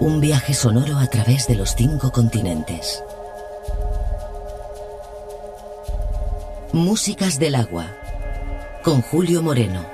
Un viaje sonoro a través de los cinco continentes. Músicas del agua. Con Julio Moreno.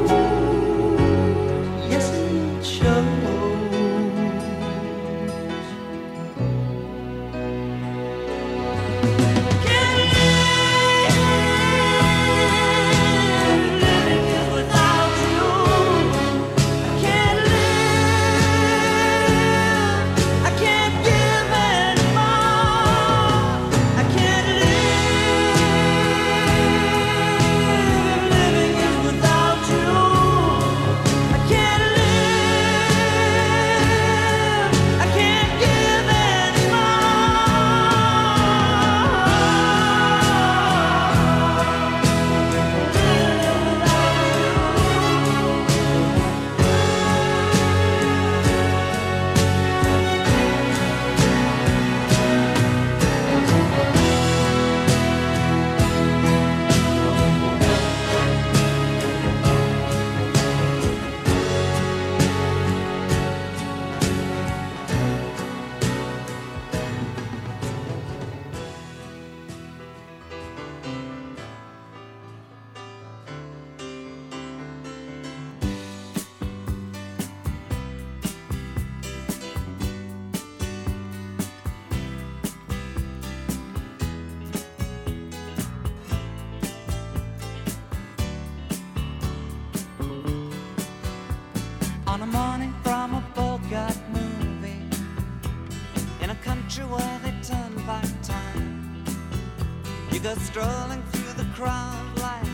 picture where they turn back time. You go strolling through the crowd like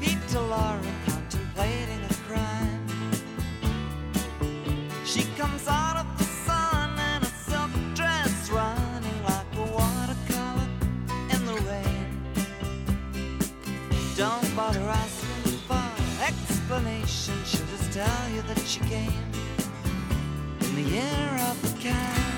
Peter Lorre contemplating a crime. She comes out of the sun in a silk dress, running like a watercolor in the rain. Don't bother asking for explanation, she'll just tell you that she came in the year of the cat.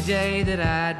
the day that I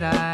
that I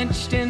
quenched in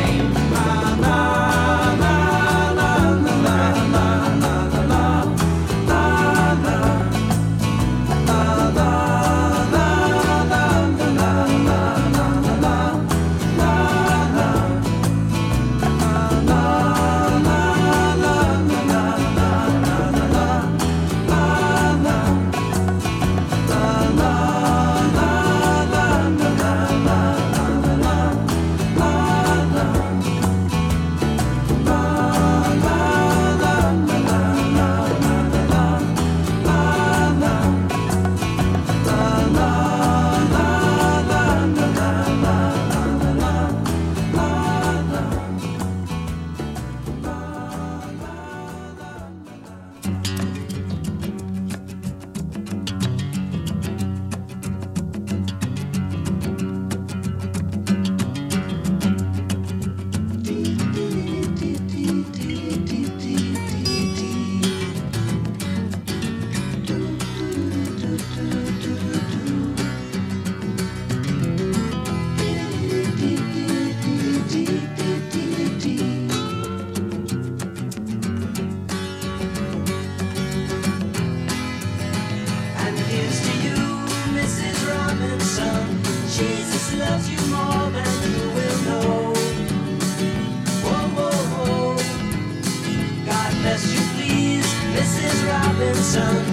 sun.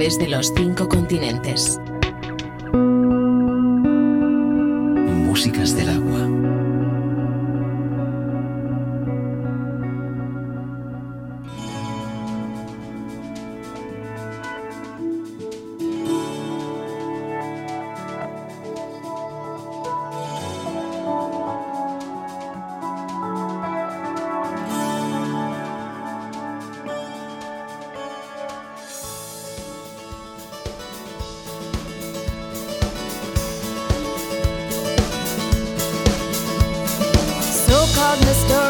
Través de los cinco continentes. called Mr.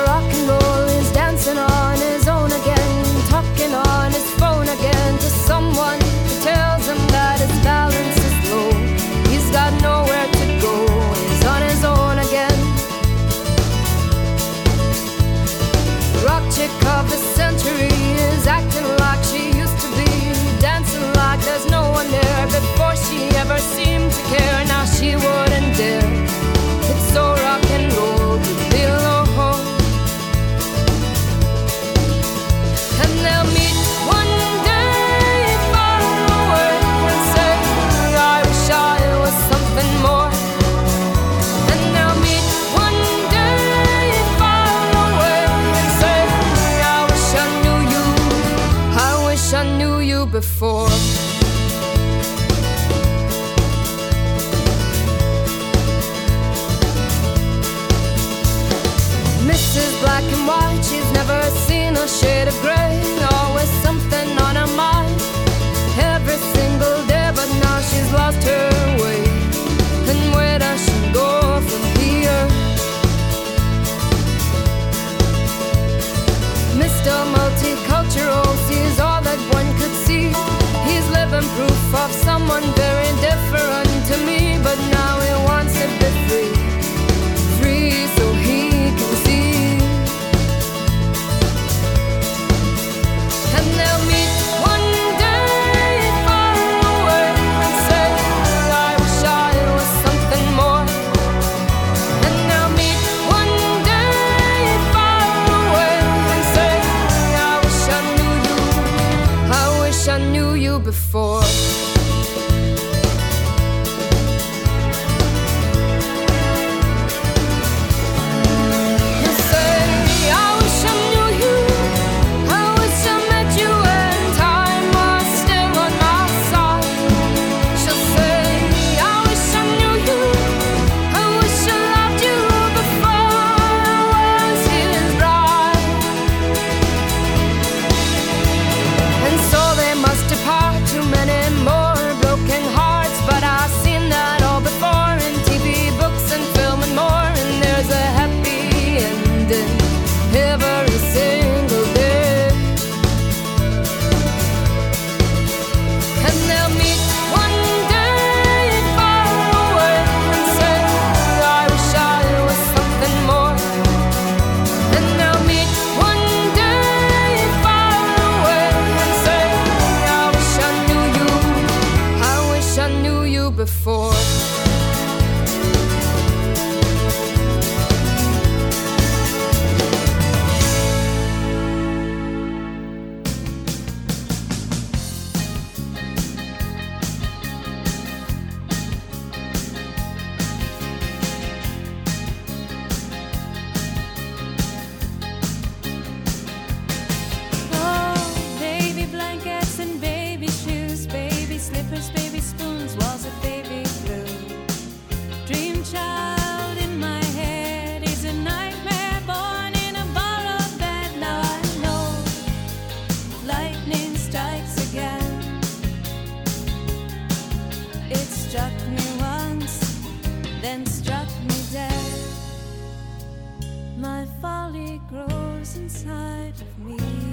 inside of me.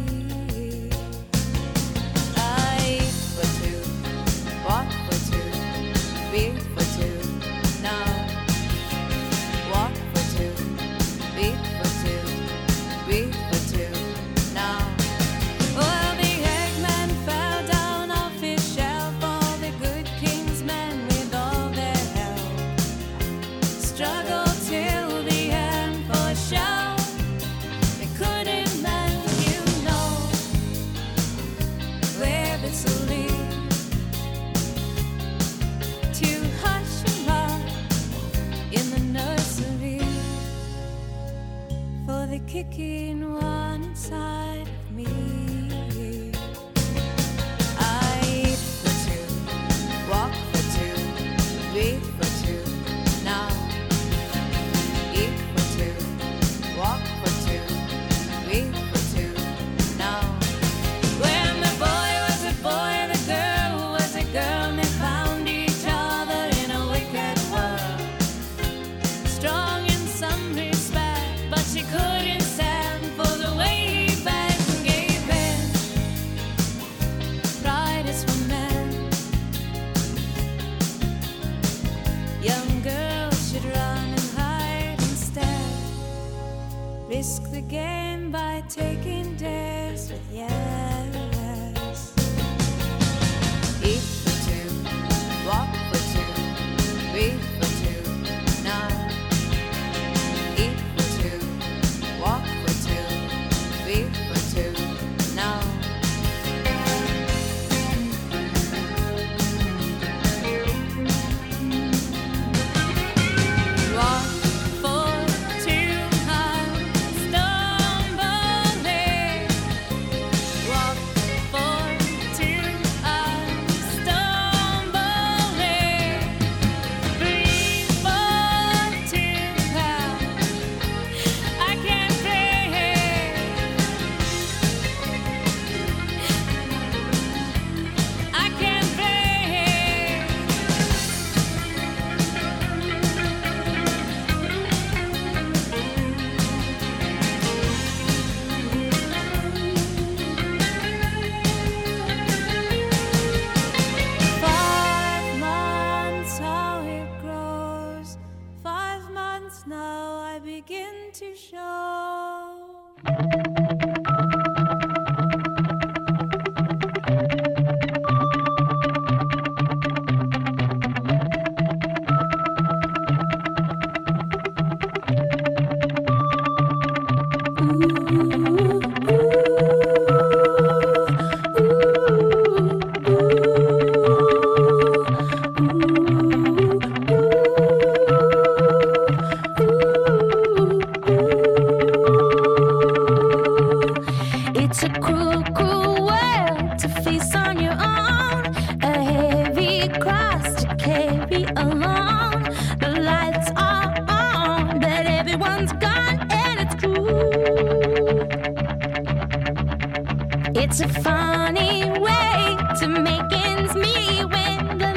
Kicking one inside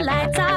lights out.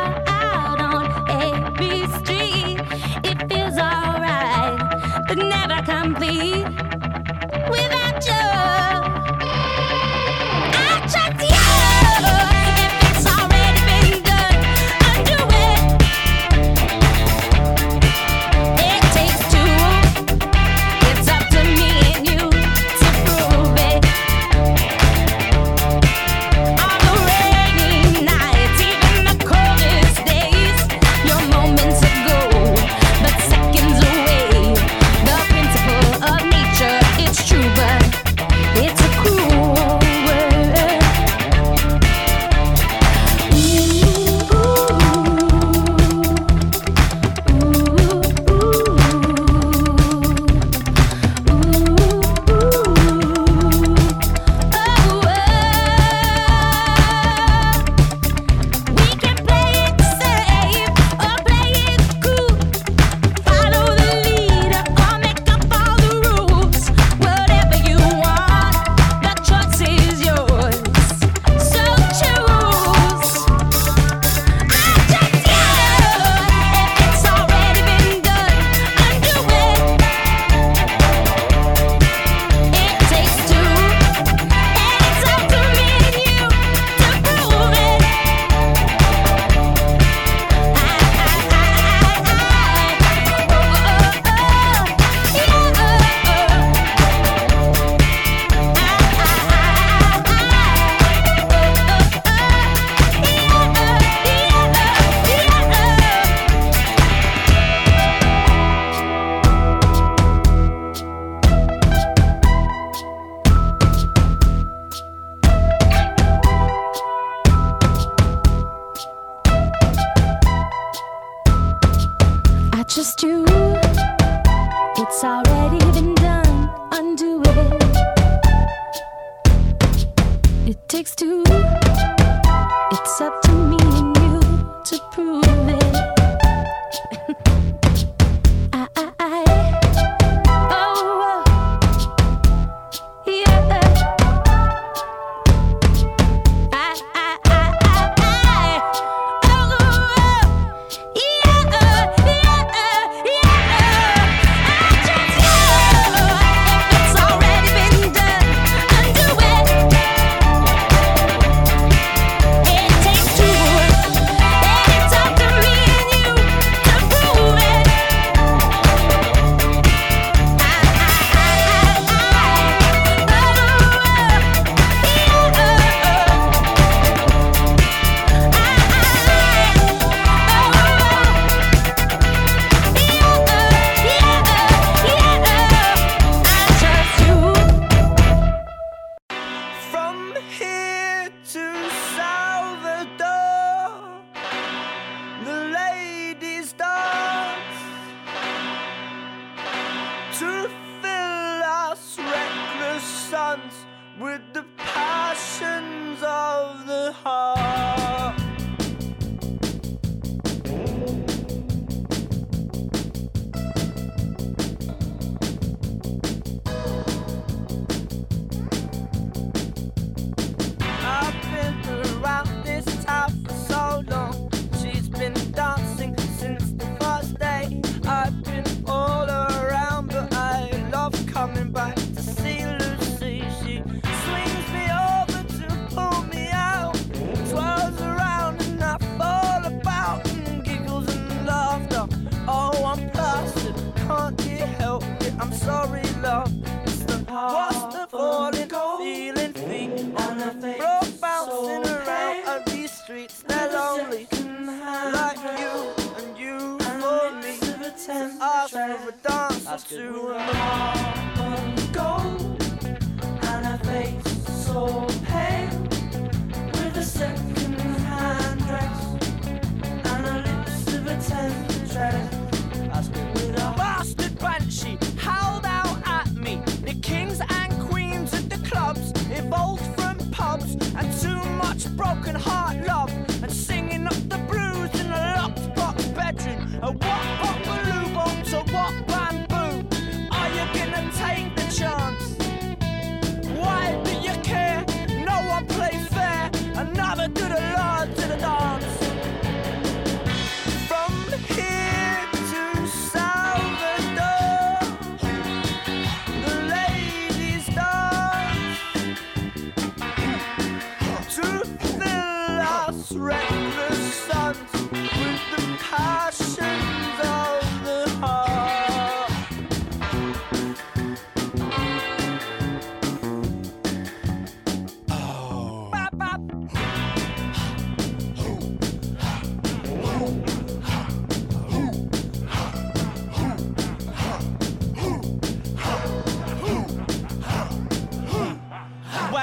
soon.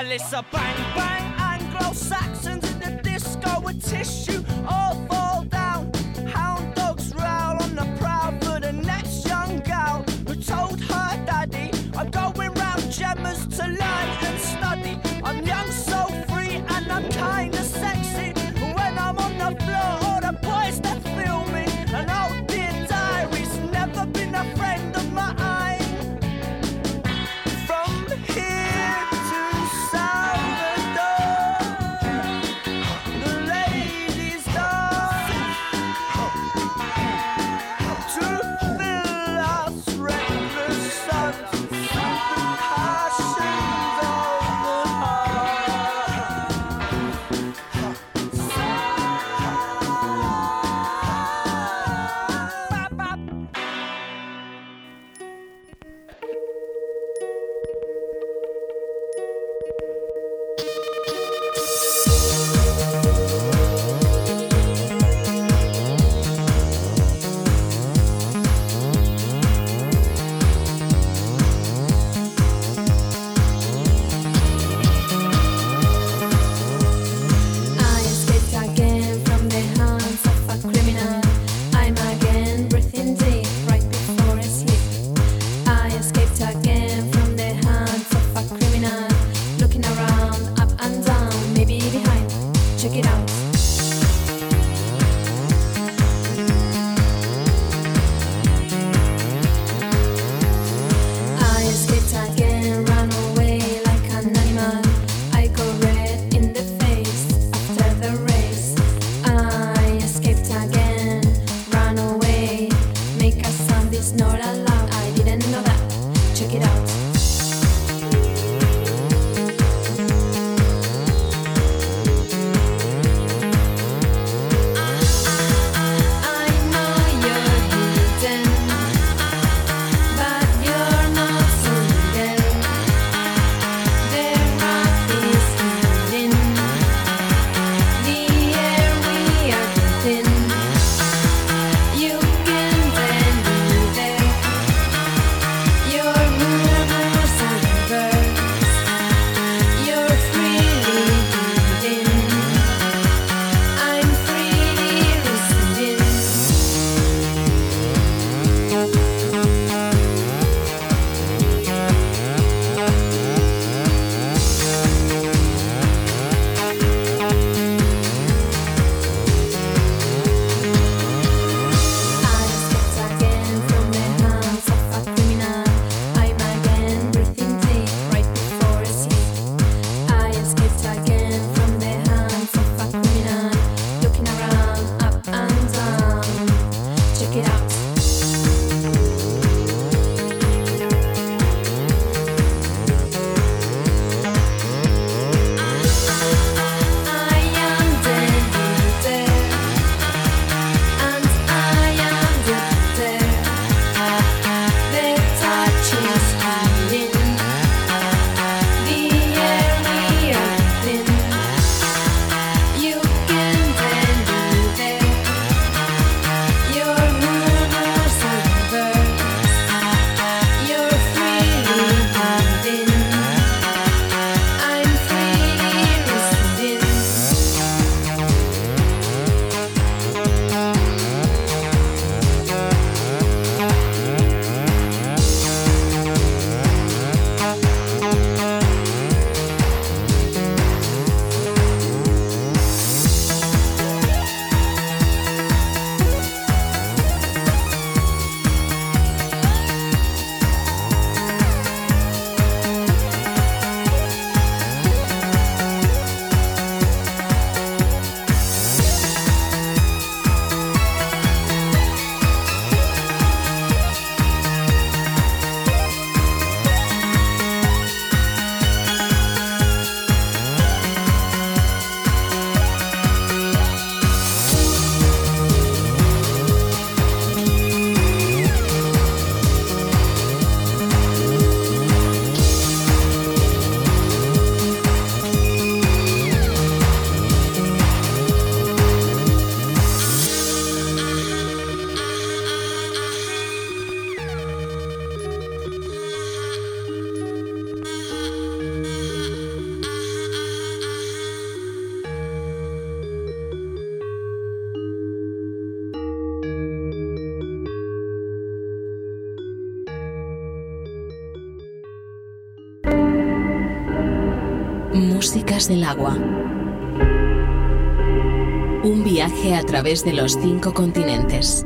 it's a bang bang, Anglo Saxons in the disco with tissue, all for agua. Un viaje a través de los cinco continentes.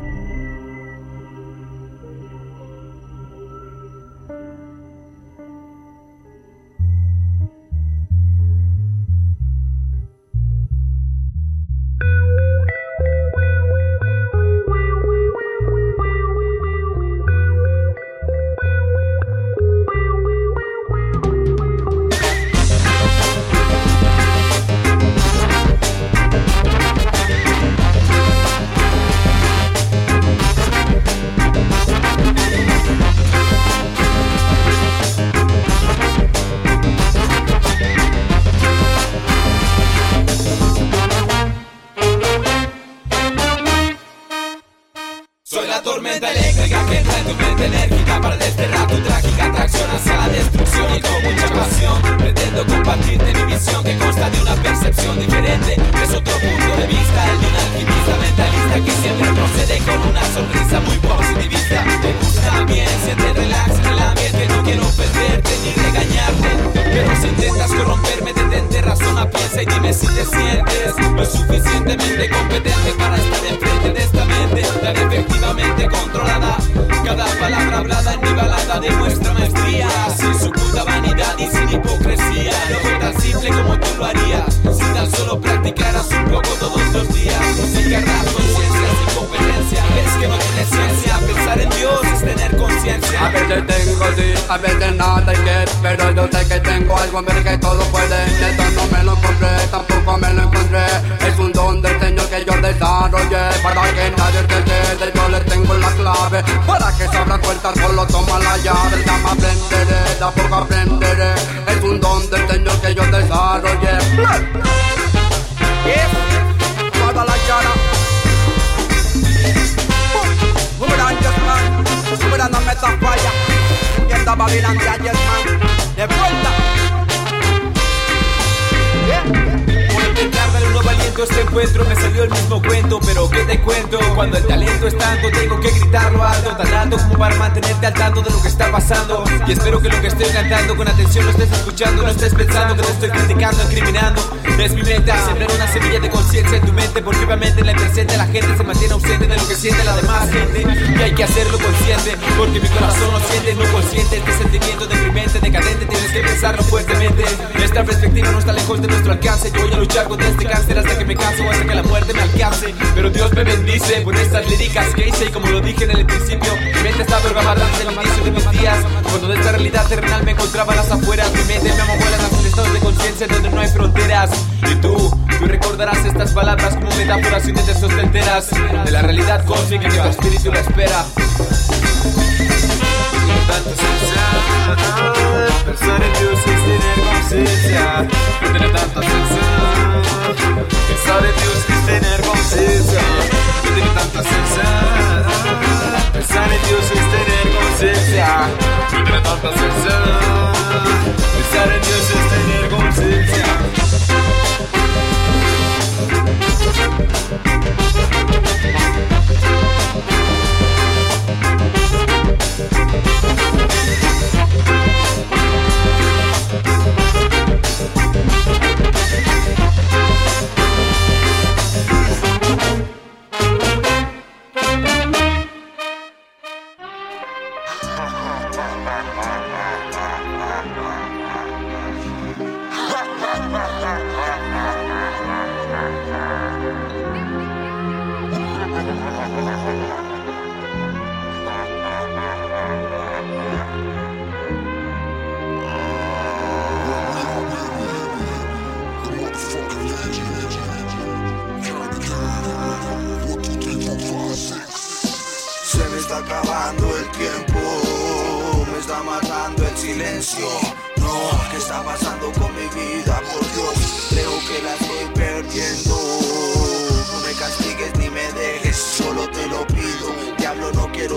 Encuentro me salió el mismo cuento, pero ¿qué te cuento? Cuando el talento es tanto, tengo que gritarlo alto, como para mantenerte al tanto de lo que está pasando. Y espero que lo que estoy cantando con atención lo estés escuchando, no estés pensando que te estoy criticando, incriminando. Es mi meta, sembrar una semilla de conciencia en tu mente, porque obviamente en presente la gente se mantiene ausente de lo que siente la demás gente. Y hay que hacerlo consciente, porque mi corazón lo siente, no consciente. Este sentimiento deprimente, decadente, tienes que pensarlo fuertemente. Nuestra perspectiva no está lejos de nuestro alcance. Yo voy a luchar contra este cáncer hasta que me canse o hasta que la muerte me alcance. Pero Dios me bendice por estas líricas que hice y como lo dije en el principio, mente está programada desde el inicio de mis días. Cuando de esta realidad terrenal me encontraba a las afueras, mi mente me amoguela en estados de conciencia donde no hay fronteras. Y tú, tú recordarás estas palabras como metáforas sin de sostenteras de la realidad cósmica que tu espíritu la espera. Tanto sensación, pensar en es tener conciencia. No tiene tanta sensación, pensar en es tener conciencia. No tiene tanta sensación, pensar en Dios es tener conciencia. Tiene tanta sensación, pensar en Dios es tener conciencia. Está acabando el tiempo, me está matando el silencio. No, ¿qué está pasando con mi vida? Por Dios, creo que la estoy perdiendo.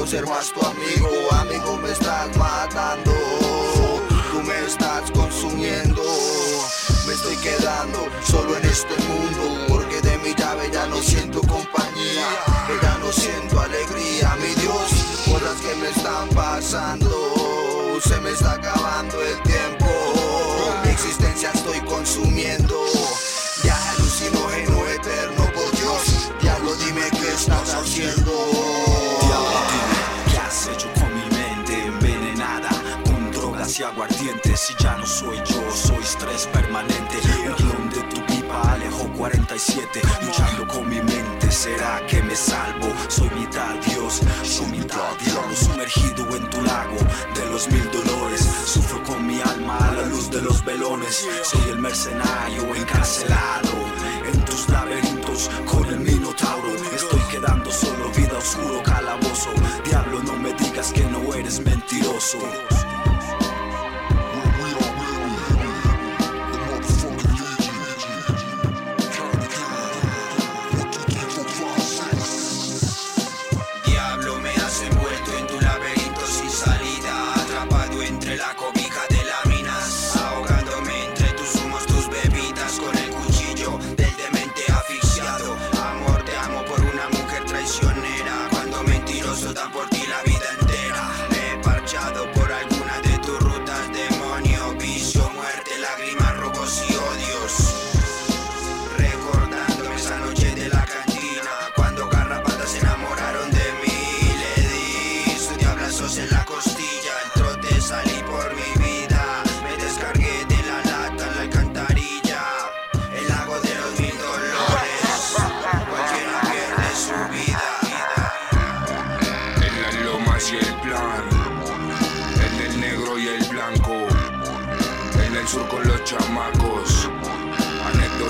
Ser más tu amigo. Amigo, me estás matando. Tú me estás consumiendo. Me estoy quedando solo en este mundo. Porque de mi llave ya no siento compañía. Ya no siento alegría, mi Dios. Cosas que me están pasando. Se me está acabando el tiempo. Mi existencia estoy consumiendo. Viaje alucinógeno eterno, por Dios. Diablo, dime qué estás haciendo. Y aguardientes y ya no soy yo, soy estrés permanente. Un guion de tu pipa, Alejo 47, luchando con mi mente. ¿Será que me salvo? Soy mitad Dios, soy mitad diablo sumergido en tu lago de los mil dolores. Sufro con mi alma a la luz de los velones. Soy el mercenario encarcelado en tus laberintos con el minotauro. Estoy quedando solo, vida oscuro, calabozo. Diablo, no me digas que no eres mentiroso.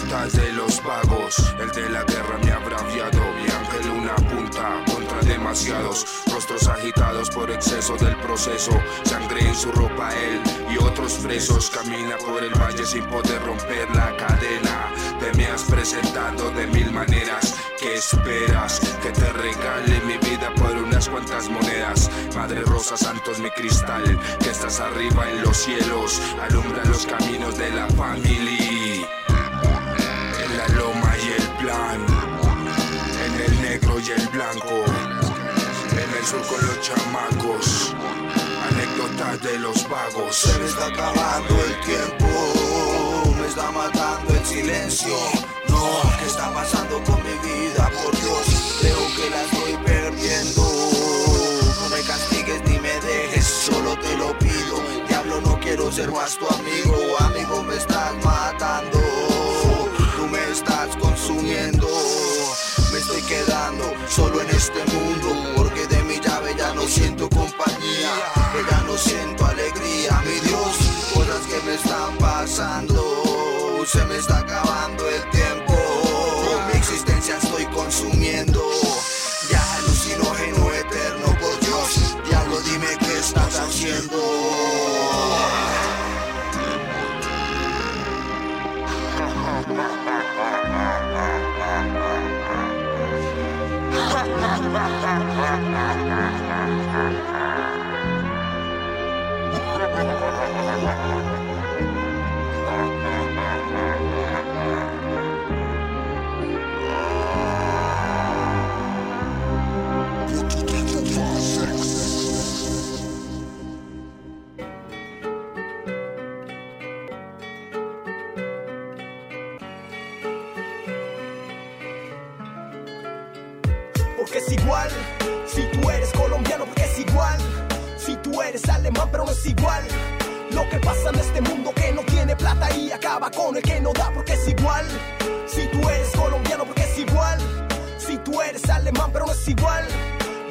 Anécdotas de los vagos, el de la guerra me ha braviado. Mi ángel una punta contra demasiados rostros agitados por exceso del proceso. Sangre en su ropa, él y otros presos. Camina por el valle sin poder romper la cadena. Te me has presentado de mil maneras. ¿Qué esperas? Que te regale mi vida por unas cuantas monedas. Madre Rosa Santos, mi cristal, que estás arriba en los cielos. Alumbra los caminos de la familia. El blanco. En el sur con los chamacos. Anécdotas de los vagos. Se me está acabando el tiempo, me está matando el silencio. No, ¿qué está pasando con mi vida? Por Dios, creo que la estoy perdiendo. No me castigues ni me dejes, solo te lo pido. Diablo, no quiero ser más tu amigo. Amigo, me estás matando. Este mundo. Porque de mi llave ya no siento compañía. Ya no siento alegría. Mi Dios, cosas que me están pasando. Se me está acabando porque eres alemán, pero no es igual. Lo que pasa en este mundo que no tiene plata y acaba con el que no da, porque es igual. Si tú eres colombiano, porque es igual. Si tú eres alemán, pero no es igual.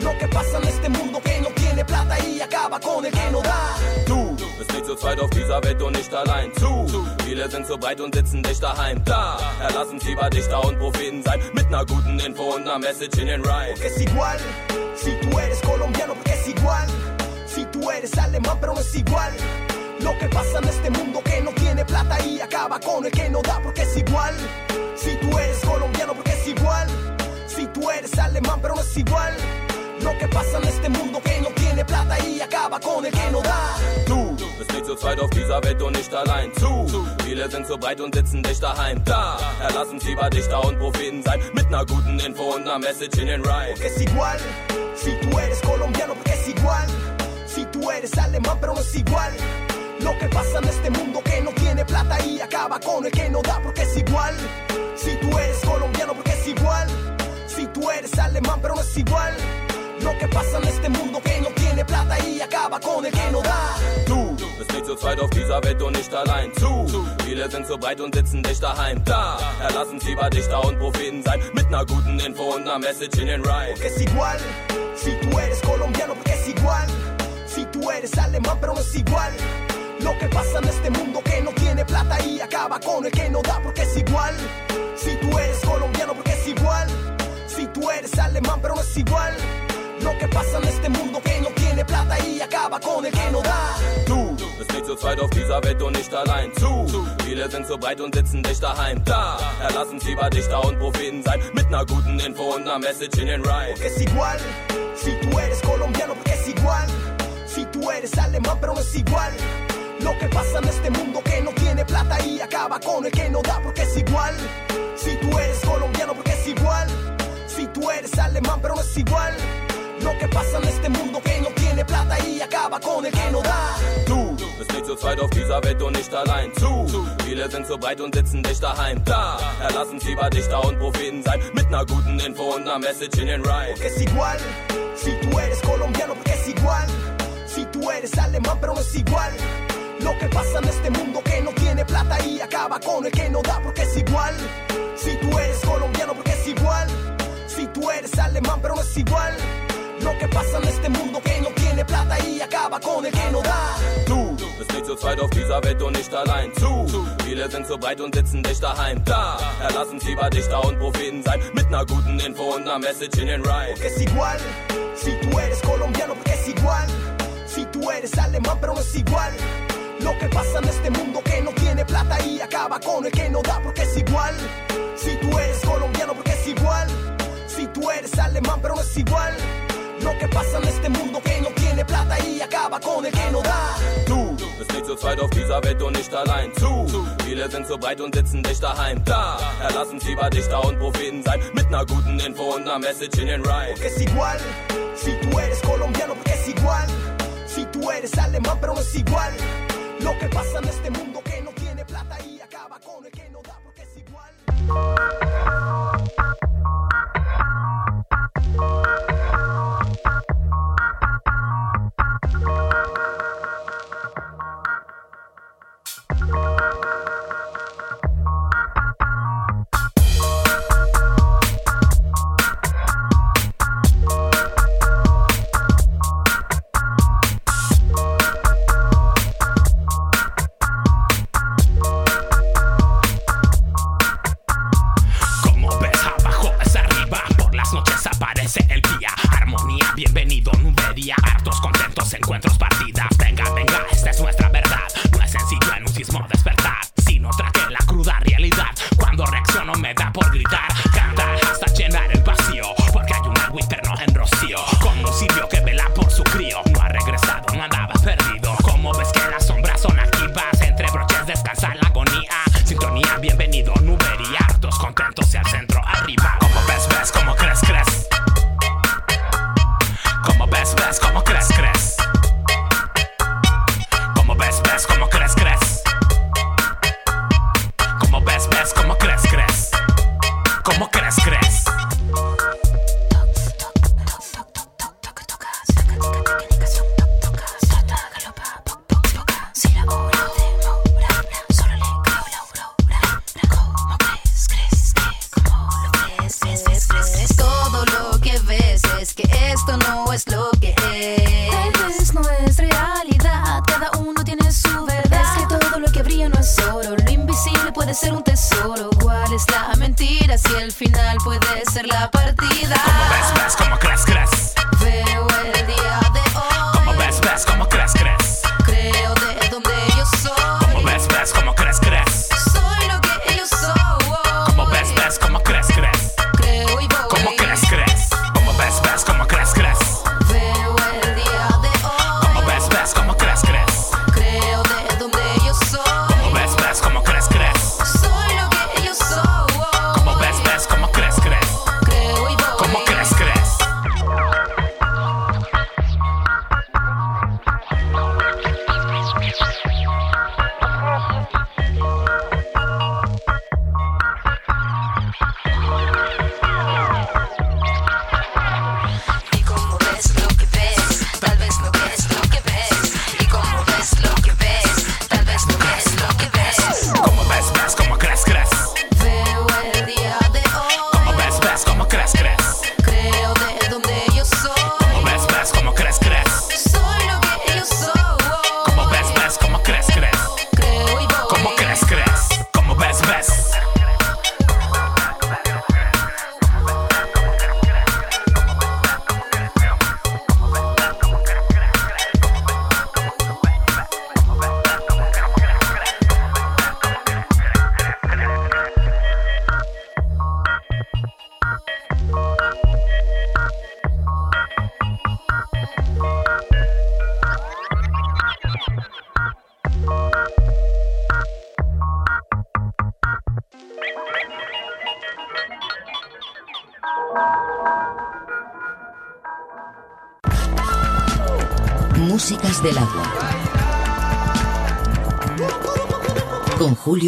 Lo que pasa en este mundo que no tiene plata y acaba con el que no da. Du bist nicht zu zweit auf dieser Welt und nicht allein. Zu viele sind zu breit und sitzen dicht daheim. Da erlassen sie bei Dichter und Propheten sein. Mit ner guten Info und ner Message in den Rhyme. Porque es igual. Si tú eres colombiano, porque es igual. Tú eres alemán, pero no es igual. Lo que pasa en este mundo que no tiene plata y acaba con el que no da, porque es igual. Si tú eres colombiano, porque es igual. Si tú eres alemán, pero no es igual. Lo que pasa en este mundo que no tiene plata y acaba con el que no da. Du bist nicht zu zweit auf dieser Welt und nicht allein. Zu viele sind zu breit und sitzen dicht daheim. Da erlassen sie bei Dichter und Propheten sein. Mit ner guten Info und ner Message in den Rhyme. Porque es igual. Si tú eres colombiano, porque es igual. Si tú eres alemán, pero no es igual. Lo que pasa en este mundo que no tiene plata y acaba con el que no da, porque es igual. Si tú eres colombiano, porque es igual. Si tú eres alemán, pero no es igual. Lo que pasa en este mundo que no tiene plata y acaba con el que no da. Du bist nicht zu zweit auf dieser Welt und nicht allein. Zu viele sind zu breit und sitzen dicht daheim. Da erlassen sie bei Dichter und Propheten sein. Mit ner guten Info und ner Message in den Rhyme. Porque es igual. Si tú eres colombiano, porque es igual. Tú eres alemán, pero no es igual. Lo que pasa en este mundo que no tiene plata y acaba con el que no da, porque es igual. Si tú eres colombiano, porque es igual. Si tú eres alemán, pero no es igual. Lo que pasa en este mundo que no tiene plata y acaba con el que no da. Du bist nicht zu zweit auf dieser Welt und nicht allein. Zu viele sind zu breit und sitzen dicht daheim. Da erlassen sie bei Dichter und Propheten sein. Mit ner guten Info und ner Message in den Rhyme. Porque es igual. Si tú eres colombiano, porque es igual. Si tú eres alemán, pero no es igual. Lo que pasa en este mundo que no tiene plata y acaba con el que no da, porque es igual. Si tú eres colombiano, porque es igual. Si tú eres alemán, pero no es igual. Lo que pasa en este mundo que no tiene plata y acaba con el que no da. Du bist nicht zu zweit auf dieser Welt und nicht allein. Zu viele sind zu breit und sitzen dicht daheim. Da erlassen sie bei Dichter und Propheten sein. Mit ner guten Info und ner Message in den Rhyme. Porque es igual. Si tú eres colombiano, porque es igual tú eres alemán, pero no es igual. Lo que pasa en este mundo que no tiene plata y acaba con el que no da porque es igual. Si tú eres colombiano porque es igual. Si tú eres alemán, pero no es igual. Lo que pasa en este mundo que no tiene plata y acaba con el que no da. Tú bist nicht zu zweit auf dieser Welt und nicht allein. Zu, zu. viele sind zu breit und sitzen dicht daheim. Da erlassen sie bei Dichter und Propheten sein. Mit ner guten Info und ner Message in den Rhyme. Porque es igual. Si tú eres colombiano, porque es igual. Tú eres alemán, pero no es igual. Lo que pasa en este mundo que no tiene plata y acaba con el que no da porque es igual. Si tú eres colombiano porque es igual. Si tú eres alemán pero no es igual. Lo que pasa en este mundo que no tiene plata y acaba con el que no da. Du bist nicht zu zweit auf dieser Welt und nicht allein. Zu, zu. viele sind zu breit und sitzen dich daheim. Da erlassen sie bei Dichter und Propheten sein mit ner guten Info und ner Message in den Rhyme. Porque es igual. Si tú eres colombiano porque es igual. Eres alemán, pero no es igual. Lo que pasa en este mundo que no tiene plata y acaba con el que no da porque es igual.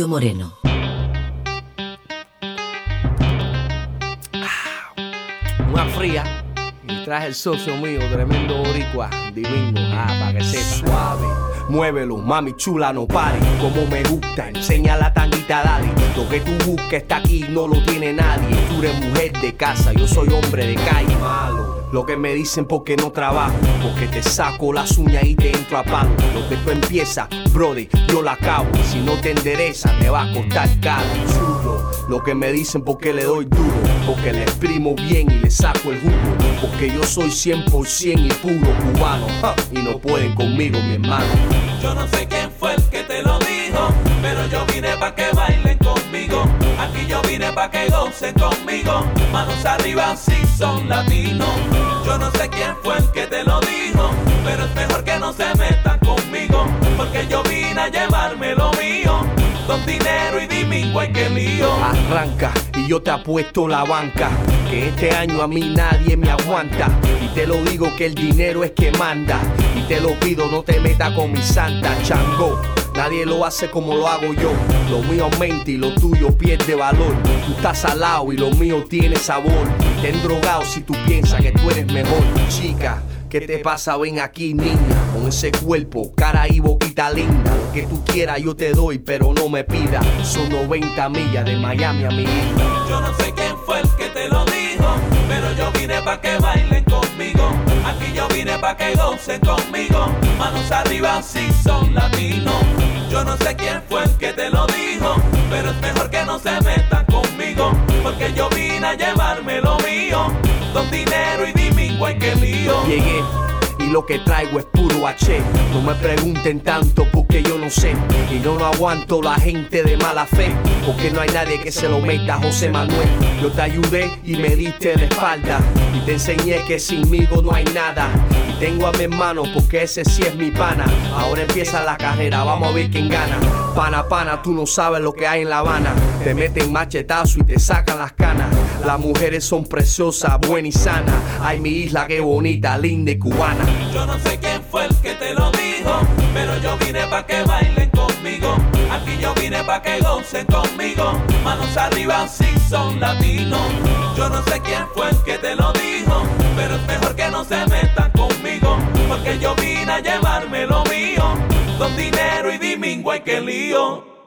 Moreno. Ah, una fría. Y traje el socio mío, tremendo boricua, divino, ah, para que sepa. Suave. Muévelo, mami chula, no pare. Como me gusta, enseña la tanguita, dale. Lo que tú busques está aquí, no lo tiene nadie. Tú eres mujer de casa, yo soy hombre de calle. Malo lo que me dicen porque no trabajo, porque te saco las uñas y te entro a palo. Lo que tú empiezas, brody, yo la acabo. Si no te endereza, me va a costar caro. Lo que me dicen porque le doy duro, porque le exprimo bien y le saco el jugo. Porque yo soy 100% y puro cubano. Y no pueden conmigo, mi hermano. Yo no sé quién fue el que te lo dijo, pero yo vine pa' que bailen pa' que gocen conmigo. Manos arriba si son latinos. Yo no sé quién fue el que te lo dijo, pero es mejor que no se metan conmigo. Porque yo vine a llevarme lo mío. Con dinero y dime guay que lío. Arranca y yo te apuesto la banca. Que este año a mí nadie me aguanta. Y te lo digo que el dinero es que manda. Y te lo pido, no te metas con mi santa chango. Nadie lo hace como lo hago yo. Lo mío aumenta y lo tuyo pierde valor. Tú estás salado y lo mío tiene sabor. Te han drogado si tú piensas que tú eres mejor, chica. ¿Qué te pasa? Ven aquí, niña, con ese cuerpo, cara y boquita linda. Lo que tú quieras yo te doy, pero no me pidas. Son 90 millas de Miami a mi isla. Yo no sé quién fue el que te lo dijo, pero yo vine pa' que bailen conmigo. Aquí yo vine pa' que gocen conmigo. Manos arriba si son latinos. Yo no sé quién fue el que te lo dijo, pero es mejor que no se metan conmigo. Porque yo vine a llevarme lo mío. Con dinero y dime guay que lío. Llegué y lo que traigo es puro H. No me pregunten tanto porque yo no sé. Y yo no aguanto la gente de mala fe. Porque no hay nadie que se lo meta a José Manuel. Yo te ayudé y me diste de espalda. Y te enseñé que sinmigo no hay nada. Y tengo a mi hermano porque ese sí es mi pana. Ahora empieza la carrera, vamos a ver quién gana. Pana, pana, tú no sabes lo que hay en La Habana. Te meten machetazo y te sacan las canas. Las mujeres son preciosas, buenas y sanas. Ay, mi isla, qué bonita, linda y cubana. Yo no sé quién fue el que te lo dijo, pero yo vine pa' que bailen conmigo. Aquí yo vine pa' que gocen conmigo. Manos arriba si son latinos. Yo no sé quién fue el que te lo dijo, pero es mejor que no se metan conmigo. Porque yo vine a llevarme lo mío. Con dinero y dime guay que lío.